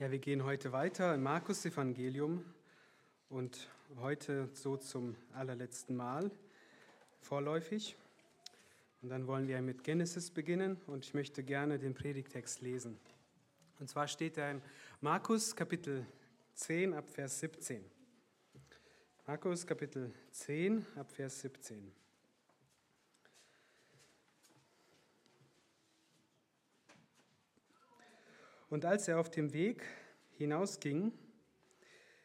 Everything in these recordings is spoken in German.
Ja, wir gehen heute weiter im Markus-Evangelium und heute so zum allerletzten Mal vorläufig. Und dann wollen wir mit Genesis beginnen und ich möchte gerne den Predigtext lesen. Und zwar steht er in Markus Kapitel 10 ab Vers 17. Markus Kapitel 10 ab Vers 17. Und als er auf dem Weg hinausging,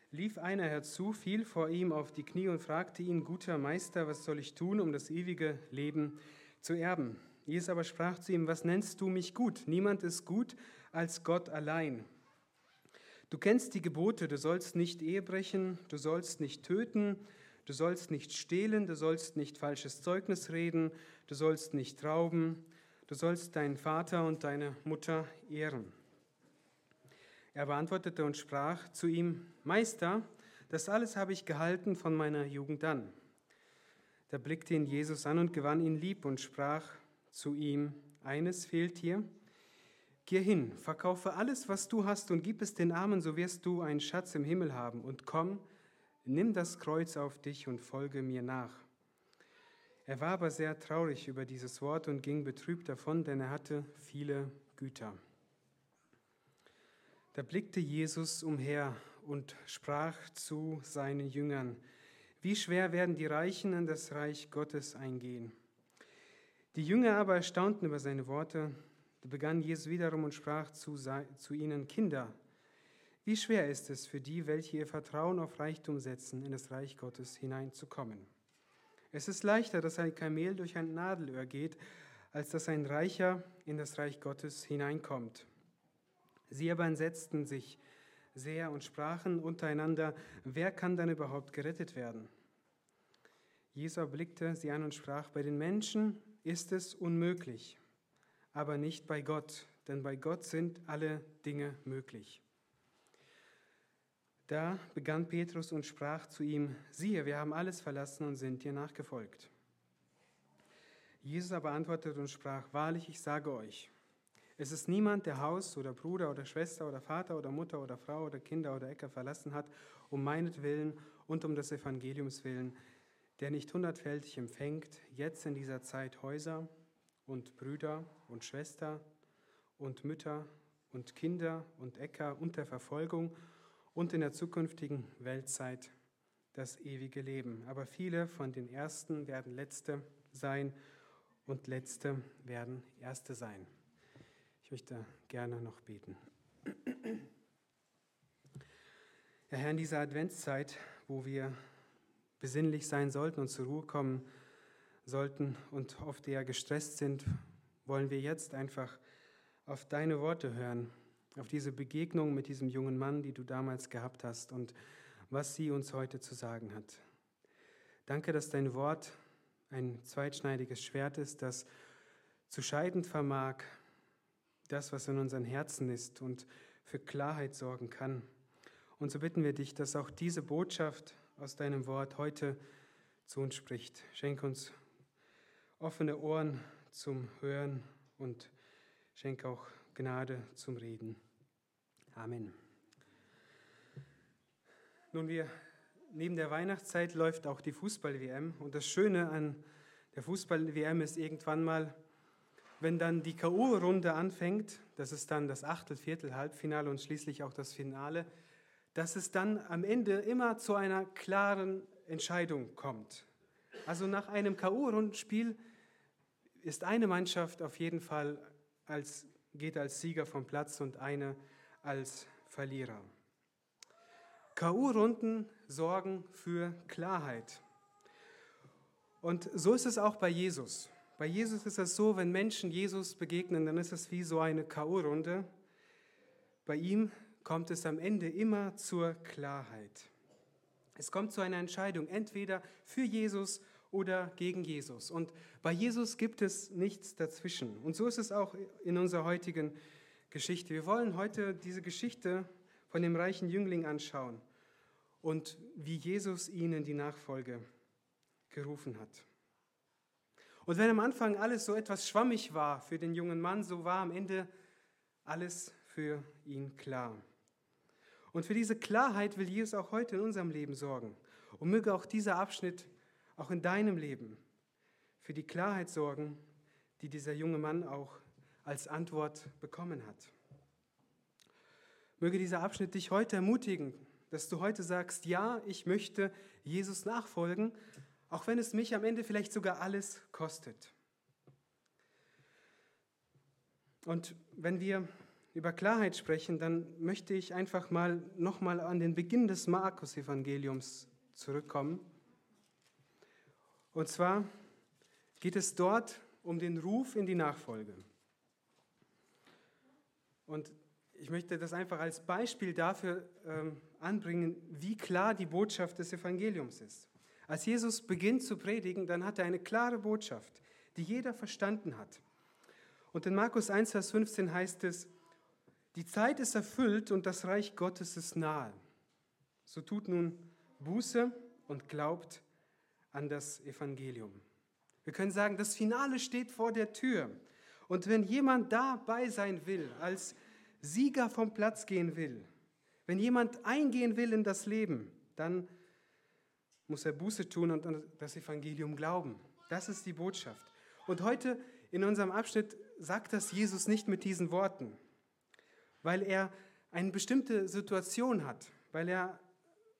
lief einer herzu, fiel vor ihm auf die Knie und fragte ihn, guter Meister, was soll ich tun, um das ewige Leben zu erben? Jesus aber sprach zu ihm, was nennst du mich gut? Niemand ist gut als Gott allein. Du kennst die Gebote, du sollst nicht Ehe brechen, du sollst nicht töten, du sollst nicht stehlen, du sollst nicht falsches Zeugnis reden, du sollst nicht rauben, du sollst deinen Vater und deine Mutter ehren. Er beantwortete und sprach zu ihm, Meister, das alles habe ich gehalten von meiner Jugend an. Da blickte ihn Jesus an und gewann ihn lieb und sprach zu ihm, eines fehlt dir, geh hin, verkaufe alles, was du hast und gib es den Armen, so wirst du einen Schatz im Himmel haben und komm, nimm das Kreuz auf dich und folge mir nach. Er war aber sehr traurig über dieses Wort und ging betrübt davon, denn er hatte viele Güter. Da blickte Jesus umher und sprach zu seinen Jüngern, wie schwer werden die Reichen in das Reich Gottes eingehen. Die Jünger aber erstaunten über seine Worte. Da begann Jesus wiederum und sprach zu, zu ihnen, Kinder, wie schwer ist es für die, welche ihr Vertrauen auf Reichtum setzen, in das Reich Gottes hineinzukommen. Es ist leichter, dass ein Kamel durch ein Nadelöhr geht, als dass ein Reicher in das Reich Gottes hineinkommt. Sie aber entsetzten sich sehr und sprachen untereinander, wer kann dann überhaupt gerettet werden? Jesus blickte sie an und sprach, bei den Menschen ist es unmöglich, aber nicht bei Gott, denn bei Gott sind alle Dinge möglich. Da begann Petrus und sprach zu ihm, siehe, wir haben alles verlassen und sind dir nachgefolgt. Jesus aber antwortete und sprach, wahrlich, ich sage euch, es ist niemand, der Haus oder Bruder oder Schwester oder Vater oder Mutter oder Frau oder Kinder oder Äcker verlassen hat, um meinetwillen und um des Evangeliums willen, der nicht hundertfältig empfängt, jetzt in dieser Zeit Häuser und Brüder und Schwester und Mütter und Kinder und Äcker unter Verfolgung und in der zukünftigen Weltzeit das ewige Leben. Aber viele von den Ersten werden Letzte sein und Letzte werden Erste sein. Ich möchte gerne noch beten. Ja, Herr, in dieser Adventszeit, wo wir besinnlich sein sollten und zur Ruhe kommen sollten und oft eher gestresst sind, wollen wir jetzt einfach auf deine Worte hören, auf diese Begegnung mit diesem jungen Mann, die du damals gehabt hast und was sie uns heute zu sagen hat. Danke, dass dein Wort ein zweitschneidiges Schwert ist, das zu scheiden vermag das, was in unseren Herzen ist und für Klarheit sorgen kann. Und so bitten wir dich, dass auch diese Botschaft aus deinem Wort heute zu uns spricht. Schenk uns offene Ohren zum Hören und schenk auch Gnade zum Reden. Amen. Nun, wir, neben der Weihnachtszeit läuft auch die Fußball-WM. Und das Schöne an der Fußball-WM ist irgendwann mal, wenn dann die K.O.-Runde anfängt, das ist dann das Achtel, Viertel, Halbfinale und schließlich auch das Finale, dass es dann am Ende immer zu einer klaren Entscheidung kommt. Also nach einem K.O.-Rundenspiel ist eine Mannschaft auf jeden Fall als, geht als Sieger vom Platz und eine als Verlierer. K.O.-Runden sorgen für Klarheit. Und so ist es auch bei Jesus. Bei Jesus ist es so, wenn Menschen Jesus begegnen, dann ist es wie so eine K.O.-Runde. Bei ihm kommt es am Ende immer zur Klarheit. Es kommt zu einer Entscheidung, entweder für Jesus oder gegen Jesus. Und bei Jesus gibt es nichts dazwischen. Und so ist es auch in unserer heutigen Geschichte. Wir wollen heute diese Geschichte von dem reichen Jüngling anschauen und wie Jesus ihn in die Nachfolge gerufen hat. Und wenn am Anfang alles so etwas schwammig war für den jungen Mann, so war am Ende alles für ihn klar. Und für diese Klarheit will Jesus auch heute in unserem Leben sorgen. Und möge auch dieser Abschnitt auch in deinem Leben für die Klarheit sorgen, die dieser junge Mann auch als Antwort bekommen hat. Möge dieser Abschnitt dich heute ermutigen, dass du heute sagst, ja, ich möchte Jesus nachfolgen, auch wenn es mich am Ende vielleicht sogar alles kostet. Und wenn wir über Klarheit sprechen, dann möchte ich einfach mal nochmal an den Beginn des Markus-Evangeliums zurückkommen. Und zwar geht es dort um den Ruf in die Nachfolge. Und ich möchte das einfach als Beispiel dafür ähm, anbringen, wie klar die Botschaft des Evangeliums ist. Als Jesus beginnt zu predigen, dann hat er eine klare Botschaft, die jeder verstanden hat. Und in Markus 1, Vers 15 heißt es, die Zeit ist erfüllt und das Reich Gottes ist nahe. So tut nun Buße und glaubt an das Evangelium. Wir können sagen, das Finale steht vor der Tür. Und wenn jemand dabei sein will, als Sieger vom Platz gehen will, wenn jemand eingehen will in das Leben, dann muss er Buße tun und an das Evangelium glauben. Das ist die Botschaft. Und heute in unserem Abschnitt sagt das Jesus nicht mit diesen Worten, weil er eine bestimmte Situation hat, weil er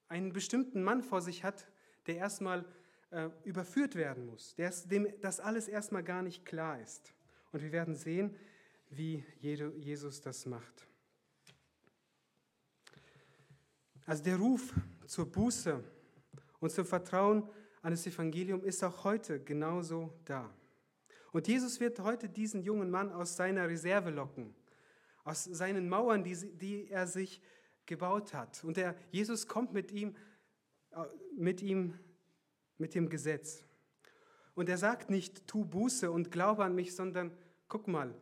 einen bestimmten Mann vor sich hat, der erstmal äh, überführt werden muss, der, dem das alles erstmal gar nicht klar ist. Und wir werden sehen, wie Jesus das macht. Also der Ruf zur Buße und zum Vertrauen an das Evangelium ist auch heute genauso da. Und Jesus wird heute diesen jungen Mann aus seiner Reserve locken, aus seinen Mauern, die, die er sich gebaut hat. Und der Jesus kommt mit ihm, äh, mit ihm, mit dem Gesetz. Und er sagt nicht, tu Buße und glaube an mich, sondern guck mal,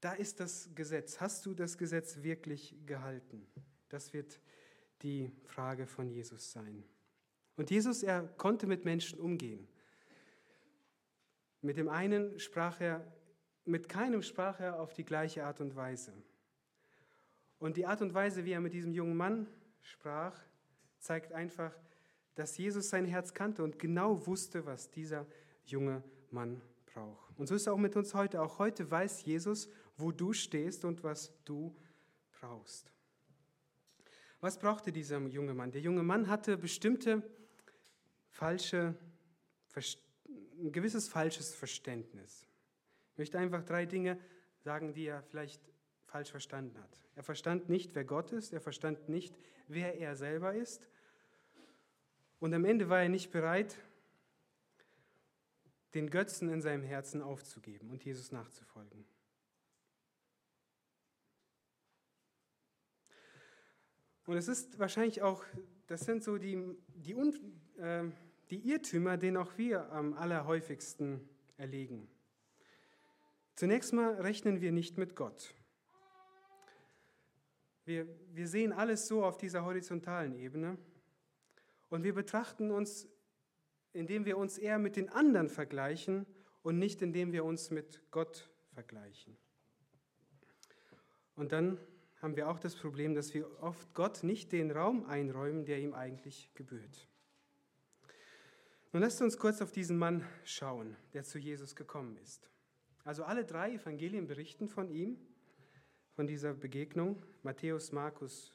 da ist das Gesetz. Hast du das Gesetz wirklich gehalten? Das wird die Frage von Jesus sein. Und Jesus, er konnte mit Menschen umgehen. Mit dem einen sprach er, mit keinem sprach er auf die gleiche Art und Weise. Und die Art und Weise, wie er mit diesem jungen Mann sprach, zeigt einfach, dass Jesus sein Herz kannte und genau wusste, was dieser junge Mann braucht. Und so ist es auch mit uns heute. Auch heute weiß Jesus, wo du stehst und was du brauchst. Was brauchte dieser junge Mann? Der junge Mann hatte bestimmte falsche, ein gewisses falsches Verständnis. Ich möchte einfach drei Dinge sagen, die er vielleicht falsch verstanden hat. Er verstand nicht, wer Gott ist, er verstand nicht, wer er selber ist. Und am Ende war er nicht bereit, den Götzen in seinem Herzen aufzugeben und Jesus nachzufolgen. Und es ist wahrscheinlich auch, das sind so die, die, äh, die Irrtümer, denen auch wir am allerhäufigsten erlegen. Zunächst mal rechnen wir nicht mit Gott. Wir, wir sehen alles so auf dieser horizontalen Ebene und wir betrachten uns, indem wir uns eher mit den anderen vergleichen und nicht indem wir uns mit Gott vergleichen. Und dann haben wir auch das Problem, dass wir oft Gott nicht den Raum einräumen, der ihm eigentlich gebührt. Nun lasst uns kurz auf diesen Mann schauen, der zu Jesus gekommen ist. Also alle drei Evangelien berichten von ihm, von dieser Begegnung, Matthäus, Markus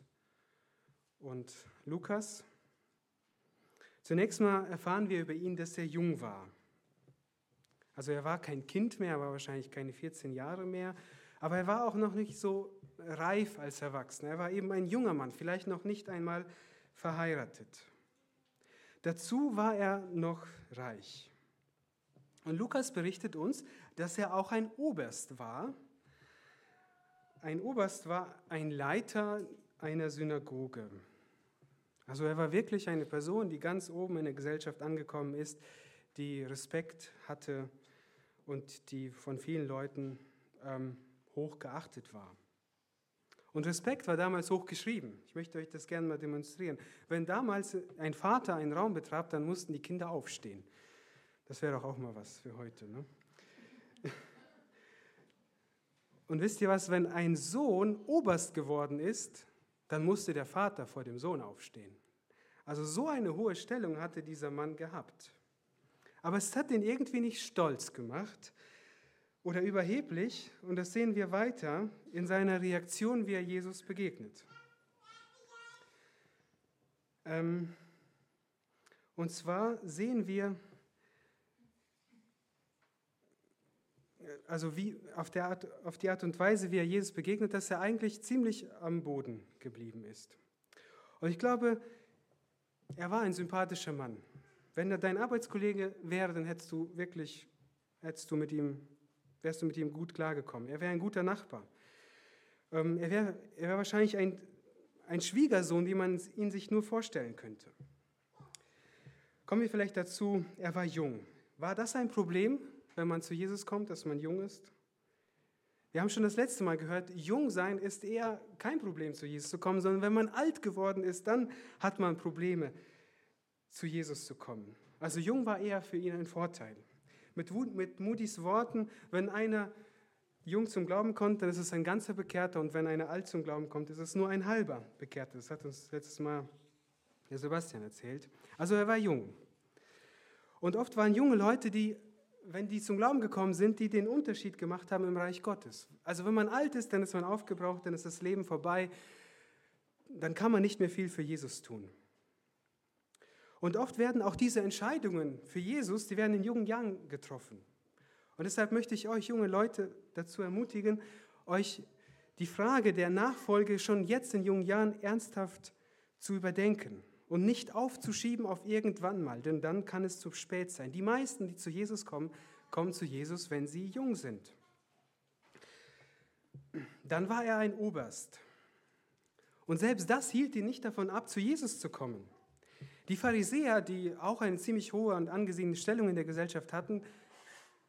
und Lukas. Zunächst mal erfahren wir über ihn, dass er jung war. Also er war kein Kind mehr, war wahrscheinlich keine 14 Jahre mehr, aber er war auch noch nicht so reif als Erwachsener. Er war eben ein junger Mann, vielleicht noch nicht einmal verheiratet. Dazu war er noch reich. Und Lukas berichtet uns, dass er auch ein Oberst war. Ein Oberst war ein Leiter einer Synagoge. Also er war wirklich eine Person, die ganz oben in der Gesellschaft angekommen ist, die Respekt hatte und die von vielen Leuten ähm, hoch geachtet war. Und Respekt war damals hoch geschrieben. Ich möchte euch das gerne mal demonstrieren. Wenn damals ein Vater einen Raum betrat, dann mussten die Kinder aufstehen. Das wäre doch auch mal was für heute. Ne? Und wisst ihr was, wenn ein Sohn Oberst geworden ist, dann musste der Vater vor dem Sohn aufstehen. Also so eine hohe Stellung hatte dieser Mann gehabt. Aber es hat ihn irgendwie nicht stolz gemacht oder überheblich. Und das sehen wir weiter in seiner Reaktion, wie er Jesus begegnet. Ähm, und zwar sehen wir, also wie auf, der Art, auf die Art und Weise, wie er Jesus begegnet, dass er eigentlich ziemlich am Boden geblieben ist. Und ich glaube, er war ein sympathischer Mann. Wenn er dein Arbeitskollege wäre, dann hättest du wirklich, hättest du mit ihm, wärst du mit ihm gut klargekommen. Er wäre ein guter Nachbar. Ähm, er wäre wär wahrscheinlich ein, ein Schwiegersohn, wie man ihn sich nur vorstellen könnte. Kommen wir vielleicht dazu, er war jung. War das ein Problem, wenn man zu Jesus kommt, dass man jung ist? Wir haben schon das letzte Mal gehört, jung sein ist eher kein Problem, zu Jesus zu kommen, sondern wenn man alt geworden ist, dann hat man Probleme, zu Jesus zu kommen. Also jung war eher für ihn ein Vorteil. Mit, mit Moody's Worten, wenn einer jung zum Glauben kommt, dann ist es ein ganzer Bekehrter und wenn einer alt zum Glauben kommt, ist es nur ein halber Bekehrter. Das hat uns letztes Mal der Sebastian erzählt. Also er war jung. Und oft waren junge Leute, die wenn die zum Glauben gekommen sind, die den Unterschied gemacht haben im Reich Gottes. Also wenn man alt ist, dann ist man aufgebraucht, dann ist das Leben vorbei, dann kann man nicht mehr viel für Jesus tun. Und oft werden auch diese Entscheidungen für Jesus, die werden in jungen Jahren getroffen. Und deshalb möchte ich euch junge Leute dazu ermutigen, euch die Frage der Nachfolge schon jetzt in jungen Jahren ernsthaft zu überdenken und nicht aufzuschieben auf irgendwann mal, denn dann kann es zu spät sein. Die meisten, die zu Jesus kommen, kommen zu Jesus, wenn sie jung sind. Dann war er ein Oberst. Und selbst das hielt ihn nicht davon ab, zu Jesus zu kommen. Die Pharisäer, die auch eine ziemlich hohe und angesehene Stellung in der Gesellschaft hatten,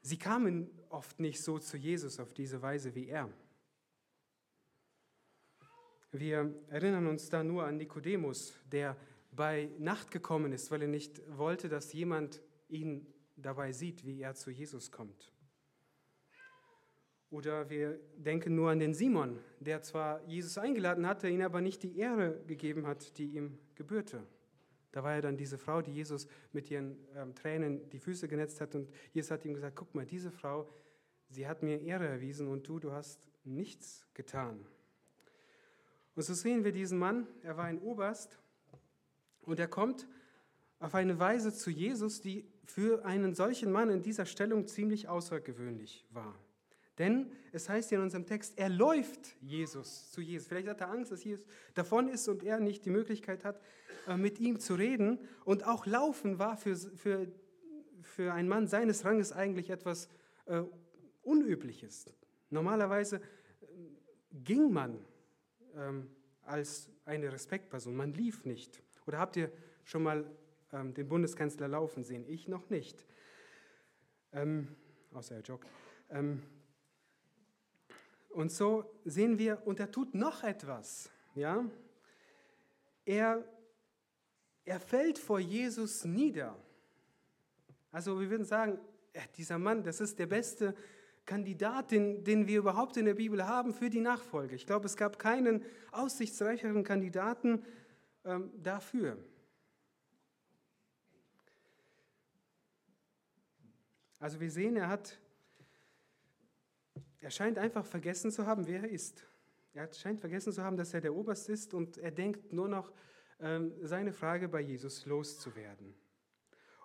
sie kamen oft nicht so zu Jesus auf diese Weise wie er. Wir erinnern uns da nur an Nikodemus, der bei Nacht gekommen ist, weil er nicht wollte, dass jemand ihn dabei sieht, wie er zu Jesus kommt. Oder wir denken nur an den Simon, der zwar Jesus eingeladen hatte, ihn aber nicht die Ehre gegeben hat, die ihm gebührte. Da war ja dann diese Frau, die Jesus mit ihren ähm, Tränen die Füße genetzt hat und Jesus hat ihm gesagt, guck mal, diese Frau, sie hat mir Ehre erwiesen und du, du hast nichts getan. Und so sehen wir diesen Mann, er war ein Oberst und er kommt auf eine Weise zu Jesus, die für einen solchen Mann in dieser Stellung ziemlich außergewöhnlich war. Denn es heißt ja in unserem Text, er läuft Jesus zu Jesus. Vielleicht hat er Angst, dass Jesus davon ist und er nicht die Möglichkeit hat, äh, mit ihm zu reden. Und auch Laufen war für, für, für einen Mann seines Ranges eigentlich etwas äh, Unübliches. Normalerweise äh, ging man ähm, als eine Respektperson, man lief nicht. Oder habt ihr schon mal ähm, den Bundeskanzler laufen sehen? Ich noch nicht. Ähm, außer er joggt. Ähm, und so sehen wir, und er tut noch etwas. Ja? Er, er fällt vor Jesus nieder. Also wir würden sagen, dieser Mann, das ist der beste Kandidat, den, den wir überhaupt in der Bibel haben für die Nachfolge. Ich glaube, es gab keinen aussichtsreicheren Kandidaten ähm, dafür. Also wir sehen, er hat, er scheint einfach vergessen zu haben, wer er ist. Er scheint vergessen zu haben, dass er der Oberst ist und er denkt nur noch, ähm, seine Frage bei Jesus loszuwerden.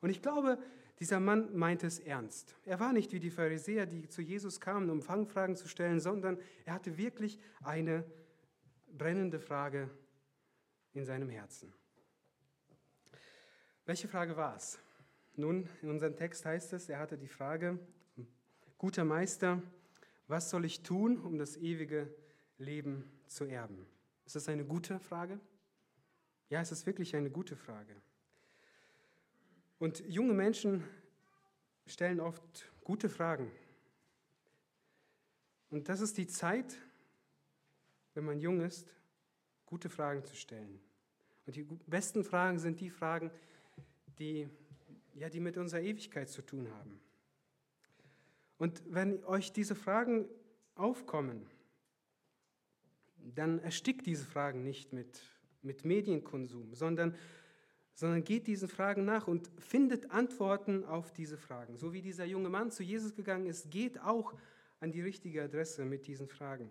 Und ich glaube, dieser Mann meint es ernst. Er war nicht wie die Pharisäer, die zu Jesus kamen, um Fangfragen zu stellen, sondern er hatte wirklich eine brennende Frage in seinem Herzen. Welche Frage war es? Nun, in unserem Text heißt es, er hatte die Frage, guter Meister, was soll ich tun, um das ewige Leben zu erben? Ist das eine gute Frage? Ja, es ist wirklich eine gute Frage. Und junge Menschen stellen oft gute Fragen. Und das ist die Zeit, wenn man jung ist, gute Fragen zu stellen. Und die besten Fragen sind die Fragen, die, ja, die mit unserer Ewigkeit zu tun haben. Und wenn euch diese Fragen aufkommen, dann erstickt diese Fragen nicht mit, mit Medienkonsum, sondern, sondern geht diesen Fragen nach und findet Antworten auf diese Fragen. So wie dieser junge Mann zu Jesus gegangen ist, geht auch an die richtige Adresse mit diesen Fragen.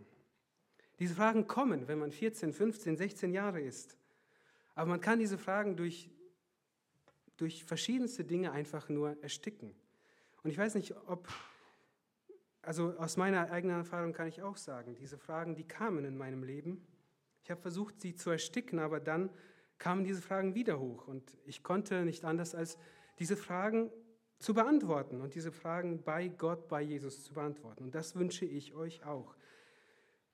Diese Fragen kommen, wenn man 14, 15, 16 Jahre ist. Aber man kann diese Fragen durch, durch verschiedenste Dinge einfach nur ersticken. Und ich weiß nicht, ob, also aus meiner eigenen Erfahrung kann ich auch sagen, diese Fragen, die kamen in meinem Leben. Ich habe versucht, sie zu ersticken, aber dann kamen diese Fragen wieder hoch. Und ich konnte nicht anders, als diese Fragen zu beantworten und diese Fragen bei Gott, bei Jesus zu beantworten. Und das wünsche ich euch auch.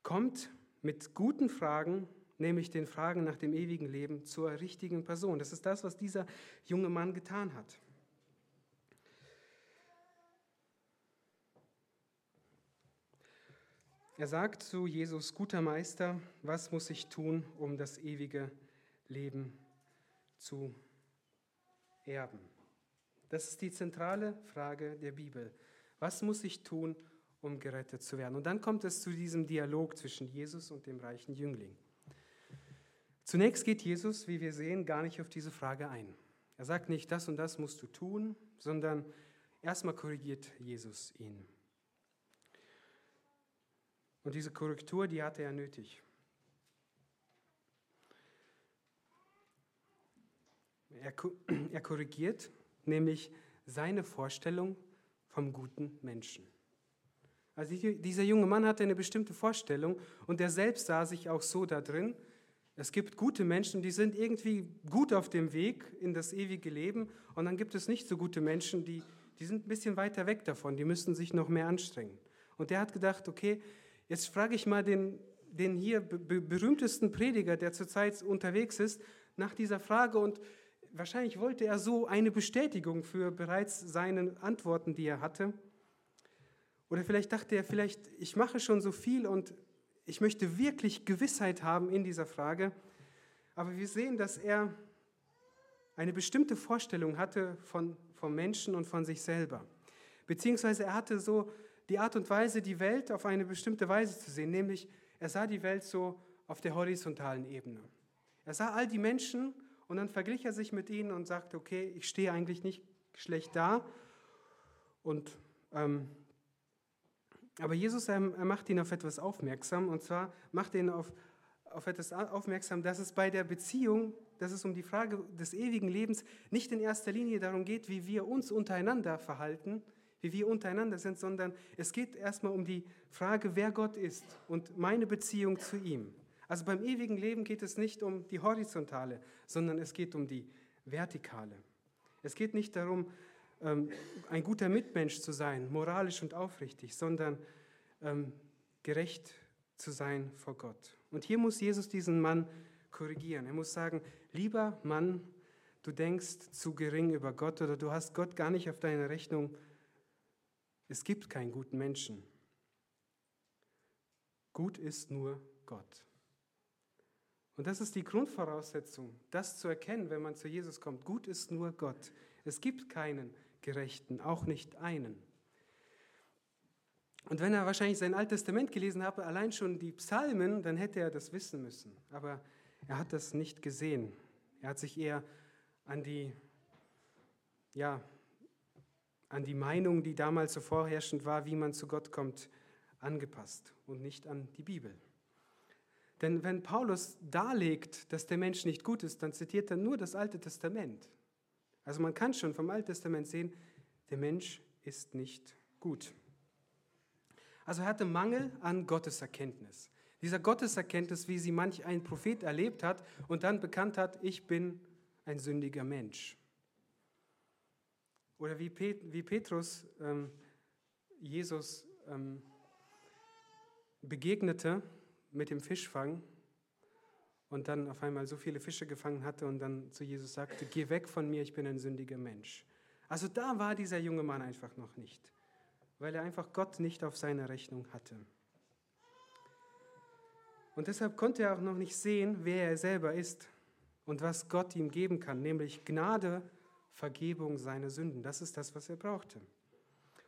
Kommt mit guten Fragen, nämlich den Fragen nach dem ewigen Leben, zur richtigen Person. Das ist das, was dieser junge Mann getan hat. Er sagt zu Jesus, guter Meister, was muss ich tun, um das ewige Leben zu erben? Das ist die zentrale Frage der Bibel. Was muss ich tun, um gerettet zu werden? Und dann kommt es zu diesem Dialog zwischen Jesus und dem reichen Jüngling. Zunächst geht Jesus, wie wir sehen, gar nicht auf diese Frage ein. Er sagt nicht, das und das musst du tun, sondern erstmal korrigiert Jesus ihn. Und diese Korrektur, die hatte er nötig. Er, er korrigiert nämlich seine Vorstellung vom guten Menschen. Also dieser junge Mann hatte eine bestimmte Vorstellung und er selbst sah sich auch so da drin. Es gibt gute Menschen, die sind irgendwie gut auf dem Weg in das ewige Leben und dann gibt es nicht so gute Menschen, die, die sind ein bisschen weiter weg davon, die müssten sich noch mehr anstrengen. Und er hat gedacht, okay, Jetzt frage ich mal den, den hier berühmtesten Prediger, der zurzeit unterwegs ist, nach dieser Frage und wahrscheinlich wollte er so eine Bestätigung für bereits seine Antworten, die er hatte. Oder vielleicht dachte er, vielleicht, ich mache schon so viel und ich möchte wirklich Gewissheit haben in dieser Frage. Aber wir sehen, dass er eine bestimmte Vorstellung hatte von, vom Menschen und von sich selber. Beziehungsweise er hatte so die Art und Weise, die Welt auf eine bestimmte Weise zu sehen, nämlich er sah die Welt so auf der horizontalen Ebene. Er sah all die Menschen und dann verglich er sich mit ihnen und sagte, okay, ich stehe eigentlich nicht schlecht da. Und, ähm, aber Jesus, er, er macht ihn auf etwas aufmerksam und zwar macht ihn auf, auf etwas aufmerksam, dass es bei der Beziehung, dass es um die Frage des ewigen Lebens nicht in erster Linie darum geht, wie wir uns untereinander verhalten, wie wir untereinander sind, sondern es geht erstmal um die Frage, wer Gott ist und meine Beziehung zu ihm. Also beim ewigen Leben geht es nicht um die horizontale, sondern es geht um die vertikale. Es geht nicht darum, ähm, ein guter Mitmensch zu sein, moralisch und aufrichtig, sondern ähm, gerecht zu sein vor Gott. Und hier muss Jesus diesen Mann korrigieren. Er muss sagen, lieber Mann, du denkst zu gering über Gott oder du hast Gott gar nicht auf deine Rechnung es gibt keinen guten Menschen. Gut ist nur Gott. Und das ist die Grundvoraussetzung, das zu erkennen, wenn man zu Jesus kommt. Gut ist nur Gott. Es gibt keinen Gerechten, auch nicht einen. Und wenn er wahrscheinlich sein Altes Testament gelesen habe, allein schon die Psalmen, dann hätte er das wissen müssen. Aber er hat das nicht gesehen. Er hat sich eher an die, ja, an die Meinung, die damals so vorherrschend war, wie man zu Gott kommt, angepasst und nicht an die Bibel. Denn wenn Paulus darlegt, dass der Mensch nicht gut ist, dann zitiert er nur das Alte Testament. Also man kann schon vom Alten Testament sehen, der Mensch ist nicht gut. Also er hatte Mangel an Gotteserkenntnis. Dieser Gotteserkenntnis, wie sie manch ein Prophet erlebt hat und dann bekannt hat, ich bin ein sündiger Mensch. Oder wie, Pet, wie Petrus ähm, Jesus ähm, begegnete mit dem Fischfang und dann auf einmal so viele Fische gefangen hatte und dann zu Jesus sagte, geh weg von mir, ich bin ein sündiger Mensch. Also da war dieser junge Mann einfach noch nicht, weil er einfach Gott nicht auf seiner Rechnung hatte. Und deshalb konnte er auch noch nicht sehen, wer er selber ist und was Gott ihm geben kann, nämlich Gnade Vergebung seiner Sünden. Das ist das, was er brauchte.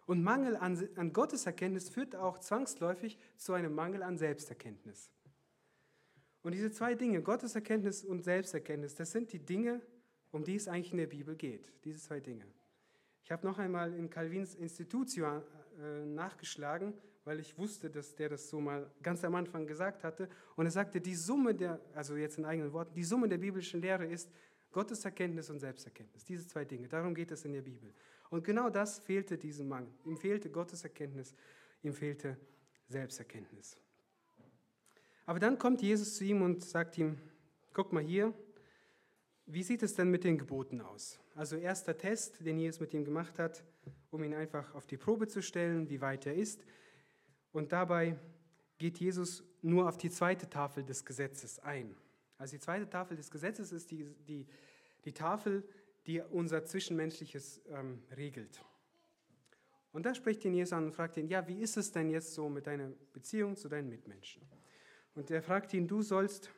Und Mangel an, an Gotteserkenntnis führt auch zwangsläufig zu einem Mangel an Selbsterkenntnis. Und diese zwei Dinge, Gotteserkenntnis und Selbsterkenntnis, das sind die Dinge, um die es eigentlich in der Bibel geht. Diese zwei Dinge. Ich habe noch einmal in Calvins Institutio äh, nachgeschlagen, weil ich wusste, dass der das so mal ganz am Anfang gesagt hatte. Und er sagte, die Summe der, also jetzt in eigenen Worten, die Summe der biblischen Lehre ist Gotteserkenntnis und Selbsterkenntnis. Diese zwei Dinge. Darum geht es in der Bibel. Und genau das fehlte diesem Mann. Ihm fehlte Gotteserkenntnis, ihm fehlte Selbsterkenntnis. Aber dann kommt Jesus zu ihm und sagt ihm, guck mal hier, wie sieht es denn mit den Geboten aus? Also erster Test, den Jesus mit ihm gemacht hat, um ihn einfach auf die Probe zu stellen, wie weit er ist. Und dabei geht Jesus nur auf die zweite Tafel des Gesetzes ein. Also die zweite Tafel des Gesetzes ist die, die, die Tafel, die unser Zwischenmenschliches ähm, regelt. Und da spricht ihn Jesus an und fragt ihn, ja, wie ist es denn jetzt so mit deiner Beziehung zu deinen Mitmenschen? Und er fragt ihn, du sollst,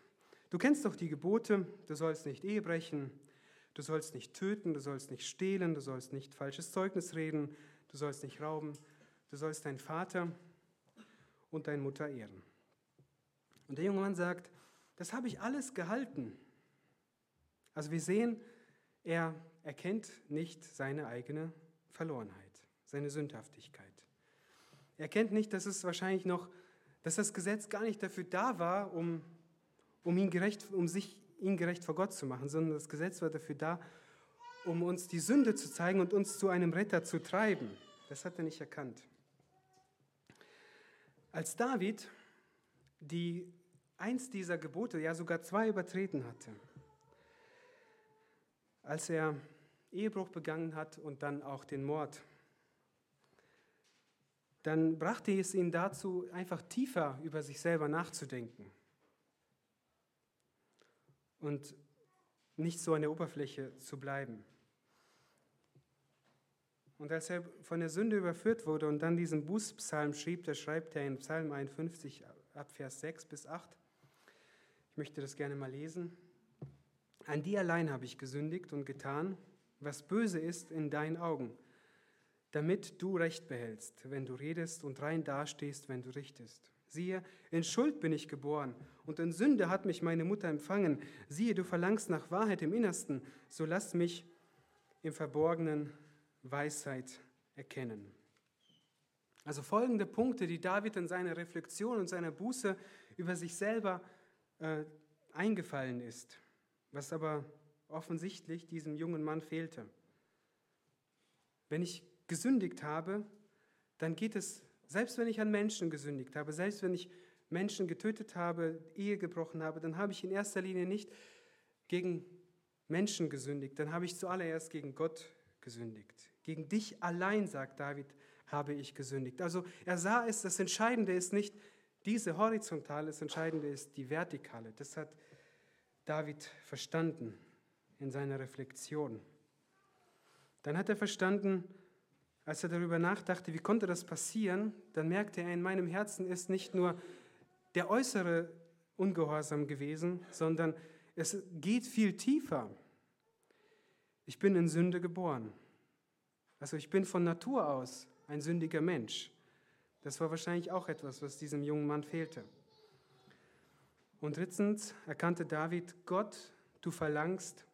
du kennst doch die Gebote, du sollst nicht Ehe brechen, du sollst nicht töten, du sollst nicht stehlen, du sollst nicht falsches Zeugnis reden, du sollst nicht rauben, du sollst deinen Vater und deine Mutter ehren. Und der junge Mann sagt, das habe ich alles gehalten. Also wir sehen, er erkennt nicht seine eigene Verlorenheit, seine Sündhaftigkeit. Er erkennt nicht, dass es wahrscheinlich noch dass das Gesetz gar nicht dafür da war, um, um, ihn gerecht, um sich ihn gerecht vor Gott zu machen, sondern das Gesetz war dafür da, um uns die Sünde zu zeigen und uns zu einem Retter zu treiben. Das hat er nicht erkannt. Als David die eins dieser Gebote, ja sogar zwei übertreten hatte, als er Ehebruch begangen hat und dann auch den Mord. Dann brachte es ihn dazu, einfach tiefer über sich selber nachzudenken. Und nicht so an der Oberfläche zu bleiben. Und als er von der Sünde überführt wurde und dann diesen Bußpsalm schrieb, da schreibt er in Psalm 51 ab Vers 6 bis 8, ich möchte das gerne mal lesen, an dir allein habe ich gesündigt und getan, was böse ist in deinen Augen damit du Recht behältst, wenn du redest und rein dastehst, wenn du richtest. Siehe, in Schuld bin ich geboren und in Sünde hat mich meine Mutter empfangen. Siehe, du verlangst nach Wahrheit im Innersten, so lass mich im Verborgenen Weisheit erkennen. Also folgende Punkte, die David in seiner Reflexion und seiner Buße über sich selber äh, eingefallen ist, was aber offensichtlich diesem jungen Mann fehlte. Wenn ich gesündigt habe, dann geht es, selbst wenn ich an Menschen gesündigt habe, selbst wenn ich Menschen getötet habe, Ehe gebrochen habe, dann habe ich in erster Linie nicht gegen Menschen gesündigt, dann habe ich zuallererst gegen Gott gesündigt. Gegen dich allein, sagt David, habe ich gesündigt. Also er sah es, das Entscheidende ist nicht diese horizontale, das Entscheidende ist die vertikale. Das hat David verstanden in seiner Reflexion. Dann hat er verstanden, als er darüber nachdachte, wie konnte das passieren, dann merkte er, in meinem Herzen ist nicht nur der äußere Ungehorsam gewesen, sondern es geht viel tiefer. Ich bin in Sünde geboren. Also ich bin von Natur aus ein sündiger Mensch. Das war wahrscheinlich auch etwas, was diesem jungen Mann fehlte. Und drittens erkannte David, Gott, du verlangst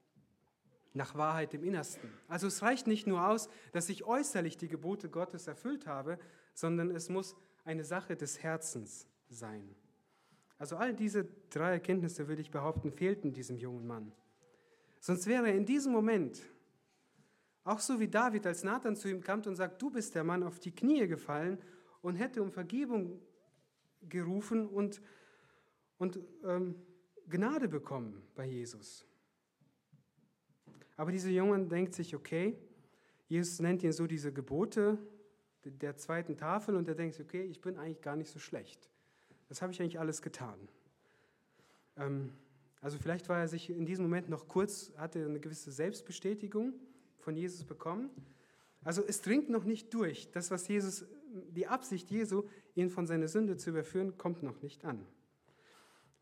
nach Wahrheit im Innersten. Also es reicht nicht nur aus, dass ich äußerlich die Gebote Gottes erfüllt habe, sondern es muss eine Sache des Herzens sein. Also all diese drei Erkenntnisse, würde ich behaupten, fehlten diesem jungen Mann. Sonst wäre er in diesem Moment, auch so wie David, als Nathan zu ihm kam und sagt, du bist der Mann, auf die Knie gefallen und hätte um Vergebung gerufen und, und ähm, Gnade bekommen bei Jesus. Aber dieser Junge denkt sich, okay, Jesus nennt ihn so diese Gebote der zweiten Tafel und er denkt sich, okay, ich bin eigentlich gar nicht so schlecht. Das habe ich eigentlich alles getan. Ähm, also vielleicht war er sich in diesem Moment noch kurz, hatte eine gewisse Selbstbestätigung von Jesus bekommen. Also es dringt noch nicht durch. Das, was Jesus, die Absicht Jesu, ihn von seiner Sünde zu überführen, kommt noch nicht an.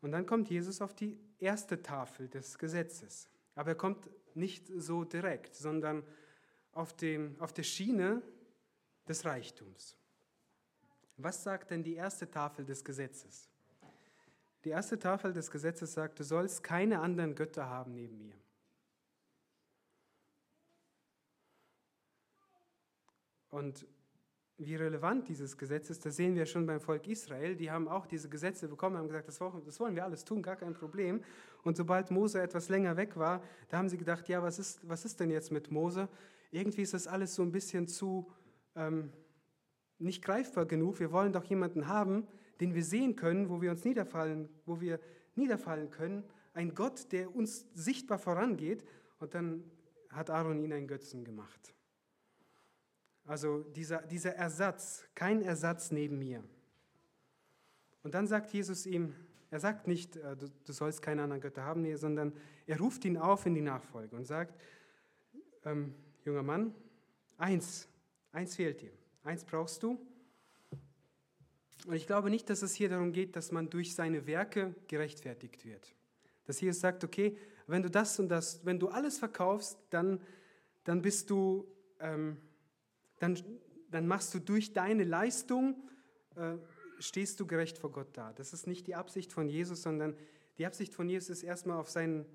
Und dann kommt Jesus auf die erste Tafel des Gesetzes. Aber er kommt nicht so direkt, sondern auf, dem, auf der Schiene des Reichtums. Was sagt denn die erste Tafel des Gesetzes? Die erste Tafel des Gesetzes sagt, du sollst keine anderen Götter haben neben mir. Und wie relevant dieses Gesetz ist, das sehen wir schon beim Volk Israel. Die haben auch diese Gesetze bekommen, haben gesagt, das wollen wir alles tun, gar kein Problem. Und sobald Mose etwas länger weg war, da haben sie gedacht, ja, was ist, was ist denn jetzt mit Mose? Irgendwie ist das alles so ein bisschen zu ähm, nicht greifbar genug. Wir wollen doch jemanden haben, den wir sehen können, wo wir uns niederfallen, wo wir niederfallen können. Ein Gott, der uns sichtbar vorangeht. Und dann hat Aaron ihn einen Götzen gemacht. Also dieser, dieser Ersatz, kein Ersatz neben mir. Und dann sagt Jesus ihm, er sagt nicht, äh, du, du sollst keine anderen Götter haben, nee, sondern er ruft ihn auf in die Nachfolge und sagt, ähm, junger Mann, eins, eins fehlt dir, eins brauchst du. Und ich glaube nicht, dass es hier darum geht, dass man durch seine Werke gerechtfertigt wird. Dass Jesus sagt, okay, wenn du das und das, wenn du alles verkaufst, dann, dann bist du, ähm, dann, dann machst du durch deine Leistung, äh, stehst du gerecht vor Gott da. Das ist nicht die Absicht von Jesus, sondern die Absicht von Jesus ist erstmal auf sein,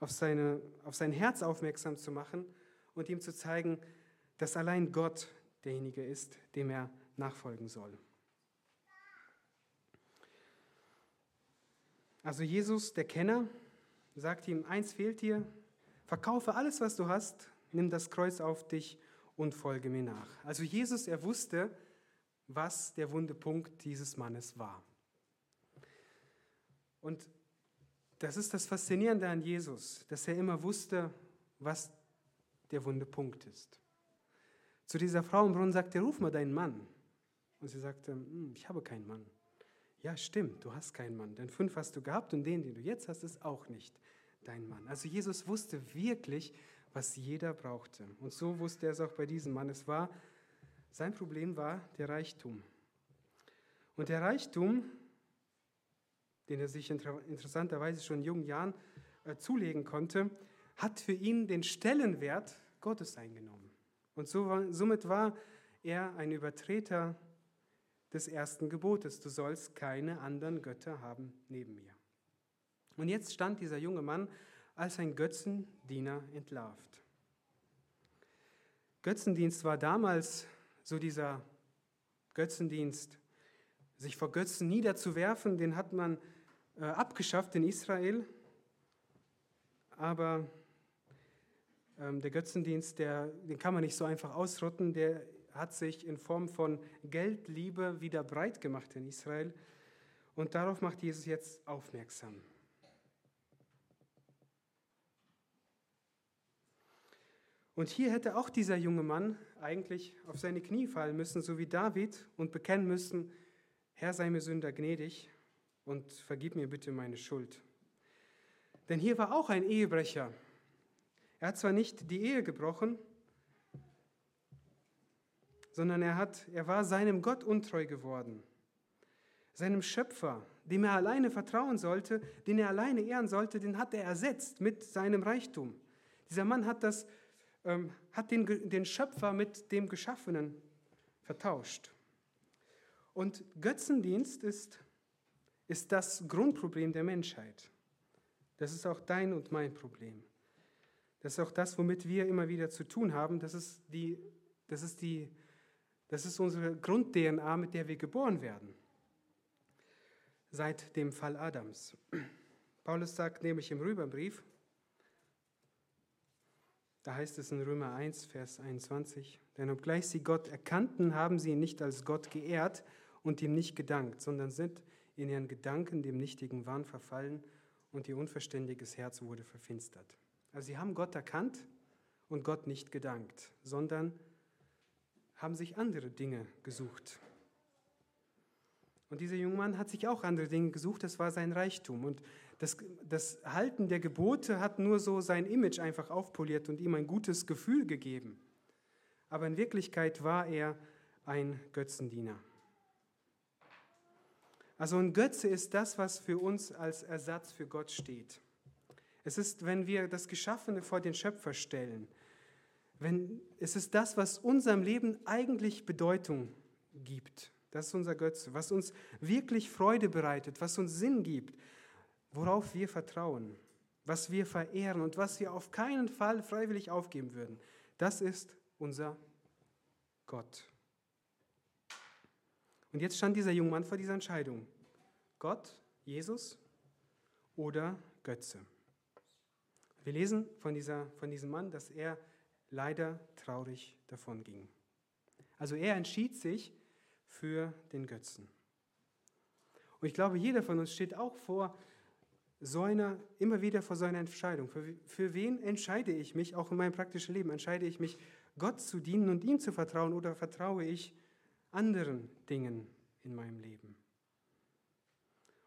auf, seine, auf sein Herz aufmerksam zu machen und ihm zu zeigen, dass allein Gott derjenige ist, dem er nachfolgen soll. Also Jesus, der Kenner, sagt ihm, eins fehlt dir, verkaufe alles, was du hast, nimm das Kreuz auf dich und folge mir nach. Also Jesus, er wusste, was der wunde Punkt dieses Mannes war. Und das ist das Faszinierende an Jesus, dass er immer wusste, was der wunde Punkt ist. Zu dieser Frau im Brunnen sagte er, ruf mal deinen Mann. Und sie sagte, hm, ich habe keinen Mann. Ja, stimmt, du hast keinen Mann, denn fünf hast du gehabt und den, den du jetzt hast, ist auch nicht dein Mann. Also Jesus wusste wirklich, was jeder brauchte. Und so wusste er es auch bei diesem Mann. Es war, sein Problem war der Reichtum. Und der Reichtum, den er sich interessanterweise schon in jungen Jahren äh, zulegen konnte, hat für ihn den Stellenwert Gottes eingenommen. Und so war, somit war er ein Übertreter des ersten Gebotes. Du sollst keine anderen Götter haben neben mir. Und jetzt stand dieser junge Mann als ein Götzendiener entlarvt. Götzendienst war damals so dieser Götzendienst, sich vor Götzen niederzuwerfen, den hat man äh, abgeschafft in Israel. Aber ähm, der Götzendienst, der, den kann man nicht so einfach ausrotten, der hat sich in Form von Geldliebe wieder breit gemacht in Israel. Und darauf macht Jesus jetzt aufmerksam. Und hier hätte auch dieser junge Mann eigentlich auf seine Knie fallen müssen, so wie David, und bekennen müssen, Herr sei mir Sünder gnädig und vergib mir bitte meine Schuld. Denn hier war auch ein Ehebrecher. Er hat zwar nicht die Ehe gebrochen, sondern er, hat, er war seinem Gott untreu geworden, seinem Schöpfer, dem er alleine vertrauen sollte, den er alleine ehren sollte, den hat er ersetzt mit seinem Reichtum. Dieser Mann hat das ähm, hat den, den Schöpfer mit dem Geschaffenen vertauscht. Und Götzendienst ist, ist das Grundproblem der Menschheit. Das ist auch dein und mein Problem. Das ist auch das, womit wir immer wieder zu tun haben. Das ist, die, das ist, die, das ist unsere Grund-DNA, mit der wir geboren werden. Seit dem Fall Adams. Paulus sagt nämlich im Römerbrief, da heißt es in Römer 1, Vers 21, denn obgleich sie Gott erkannten, haben sie ihn nicht als Gott geehrt und ihm nicht gedankt, sondern sind in ihren Gedanken dem nichtigen Wahn verfallen und ihr unverständiges Herz wurde verfinstert. Also sie haben Gott erkannt und Gott nicht gedankt, sondern haben sich andere Dinge gesucht. Und dieser junge Mann hat sich auch andere Dinge gesucht, das war sein Reichtum. Und das, das Halten der Gebote hat nur so sein Image einfach aufpoliert und ihm ein gutes Gefühl gegeben. Aber in Wirklichkeit war er ein Götzendiener. Also ein Götze ist das, was für uns als Ersatz für Gott steht. Es ist, wenn wir das Geschaffene vor den Schöpfer stellen. Wenn, es ist das, was unserem Leben eigentlich Bedeutung gibt. Das ist unser Götze, was uns wirklich Freude bereitet, was uns Sinn gibt, worauf wir vertrauen, was wir verehren und was wir auf keinen Fall freiwillig aufgeben würden. Das ist unser Gott. Und jetzt stand dieser junge Mann vor dieser Entscheidung. Gott, Jesus oder Götze. Wir lesen von, dieser, von diesem Mann, dass er leider traurig davon ging. Also er entschied sich für den Götzen. Und ich glaube, jeder von uns steht auch vor so einer, immer wieder vor so einer Entscheidung. Für, für wen entscheide ich mich, auch in meinem praktischen Leben? Entscheide ich mich, Gott zu dienen und ihm zu vertrauen oder vertraue ich anderen Dingen in meinem Leben?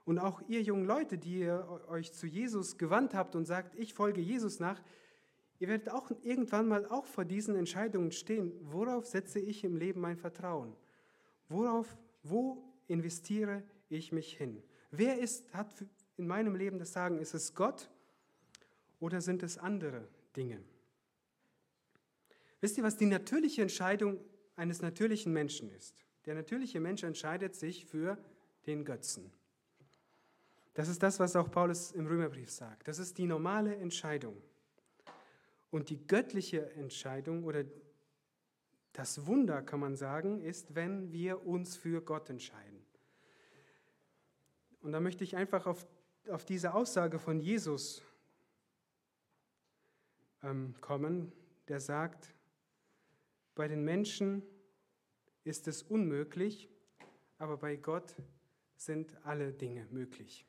Und auch ihr jungen Leute, die ihr euch zu Jesus gewandt habt und sagt, ich folge Jesus nach, ihr werdet auch irgendwann mal auch vor diesen Entscheidungen stehen. Worauf setze ich im Leben mein Vertrauen? Worauf, wo investiere ich mich hin? Wer ist, hat in meinem Leben das Sagen, ist es Gott oder sind es andere Dinge? Wisst ihr, was die natürliche Entscheidung eines natürlichen Menschen ist? Der natürliche Mensch entscheidet sich für den Götzen. Das ist das, was auch Paulus im Römerbrief sagt. Das ist die normale Entscheidung. Und die göttliche Entscheidung oder das Wunder, kann man sagen, ist, wenn wir uns für Gott entscheiden. Und da möchte ich einfach auf auf diese Aussage von Jesus ähm, kommen, der sagt, bei den Menschen ist es unmöglich, aber bei Gott sind alle Dinge möglich.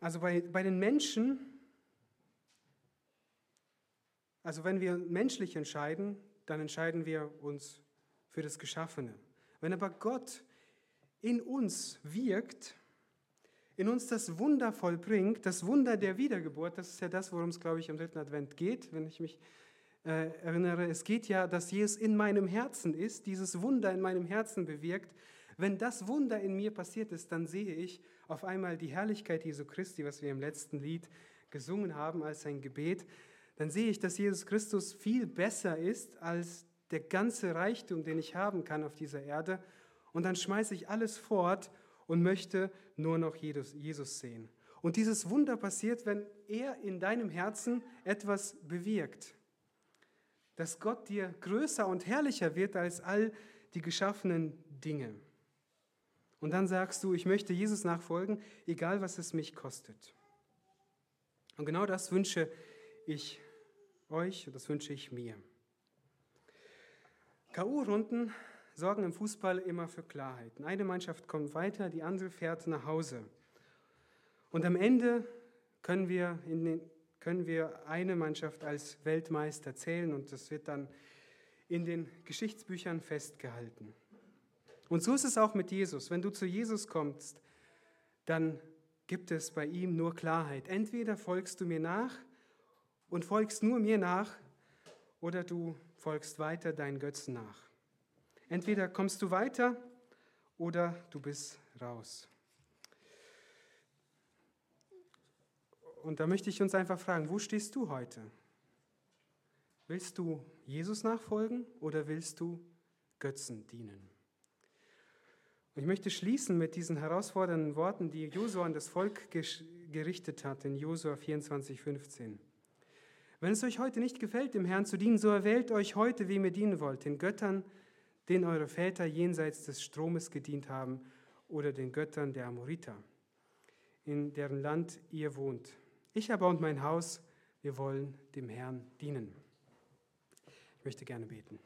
Also bei, bei den Menschen, also wenn wir menschlich entscheiden, dann entscheiden wir uns für das Geschaffene. Wenn aber Gott in uns wirkt, in uns das Wunder vollbringt, das Wunder der Wiedergeburt, das ist ja das, worum es, glaube ich, am dritten Advent geht, wenn ich mich äh, erinnere. Es geht ja, dass Jesus in meinem Herzen ist, dieses Wunder in meinem Herzen bewirkt. Wenn das Wunder in mir passiert ist, dann sehe ich auf einmal die Herrlichkeit Jesu Christi, was wir im letzten Lied gesungen haben als ein Gebet. Dann sehe ich, dass Jesus Christus viel besser ist als der ganze Reichtum, den ich haben kann auf dieser Erde und dann schmeiße ich alles fort und möchte nur noch Jesus sehen. Und dieses Wunder passiert, wenn er in deinem Herzen etwas bewirkt. Dass Gott dir größer und herrlicher wird als all die geschaffenen Dinge. Und dann sagst du, ich möchte Jesus nachfolgen, egal was es mich kostet. Und genau das wünsche ich euch und das wünsche ich mir. KU-Runden sorgen im Fußball immer für Klarheit. Eine Mannschaft kommt weiter, die andere fährt nach Hause. Und am Ende können wir, den, können wir eine Mannschaft als Weltmeister zählen und das wird dann in den Geschichtsbüchern festgehalten. Und so ist es auch mit Jesus. Wenn du zu Jesus kommst, dann gibt es bei ihm nur Klarheit. Entweder folgst du mir nach und folgst nur mir nach, oder du folgst weiter deinen Götzen nach. Entweder kommst du weiter oder du bist raus. Und da möchte ich uns einfach fragen, wo stehst du heute? Willst du Jesus nachfolgen oder willst du Götzen dienen? Und ich möchte schließen mit diesen herausfordernden Worten, die Josua an das Volk gerichtet hat in Josua 24, 15. Wenn es euch heute nicht gefällt, dem Herrn zu dienen, so erwählt euch heute, wem ihr dienen wollt, den Göttern, denen eure Väter jenseits des Stromes gedient haben, oder den Göttern der Amoriter, in deren Land ihr wohnt. Ich aber und mein Haus, wir wollen dem Herrn dienen. Ich möchte gerne beten.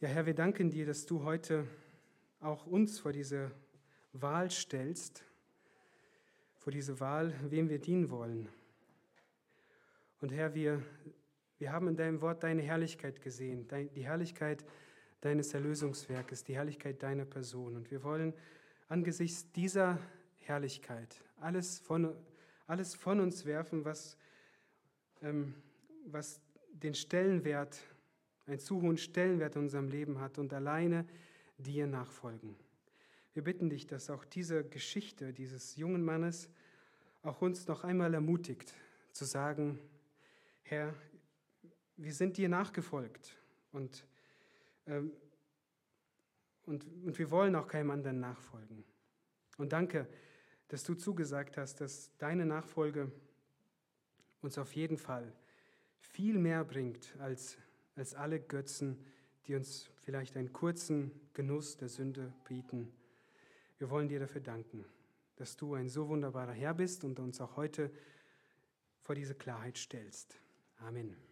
Ja, Herr, wir danken dir, dass du heute auch uns vor diese Wahl stellst, vor diese Wahl, wem wir dienen wollen. Und Herr, wir wir haben in deinem Wort deine Herrlichkeit gesehen, die Herrlichkeit deines Erlösungswerkes, die Herrlichkeit deiner Person. Und wir wollen angesichts dieser Herrlichkeit alles von, alles von uns werfen, was, ähm, was den Stellenwert, einen zu hohen Stellenwert in unserem Leben hat und alleine dir nachfolgen. Wir bitten dich, dass auch diese Geschichte dieses jungen Mannes auch uns noch einmal ermutigt, zu sagen, Herr, wir sind dir nachgefolgt und Ähm, und, und wir wollen auch keinem anderen nachfolgen. Und danke, dass du zugesagt hast, dass deine Nachfolge uns auf jeden Fall viel mehr bringt als, als alle Götzen, die uns vielleicht einen kurzen Genuss der Sünde bieten. Wir wollen dir dafür danken, dass du ein so wunderbarer Herr bist und uns auch heute vor diese Klarheit stellst. Amen.